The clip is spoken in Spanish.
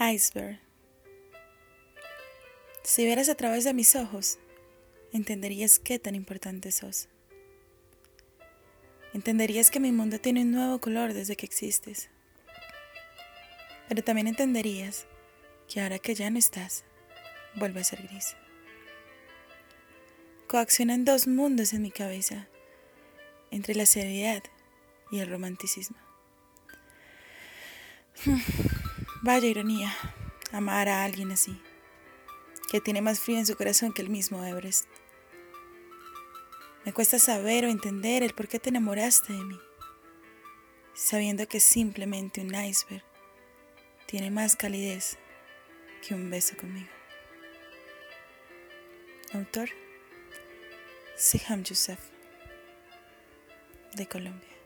Iceberg. Si vieras a través de mis ojos, entenderías qué tan importante sos. Entenderías que mi mundo tiene un nuevo color desde que existes. Pero también entenderías que ahora que ya no estás, vuelve a ser gris. Coaccionan dos mundos en mi cabeza, entre la seriedad y el romanticismo. Vaya ironía, amar a alguien así, que tiene más frío en su corazón que el mismo Everest. Me cuesta saber o entender el por qué te enamoraste de mí, sabiendo que simplemente un iceberg tiene más calidez que un beso conmigo. Autor Siham Youssef, de Colombia.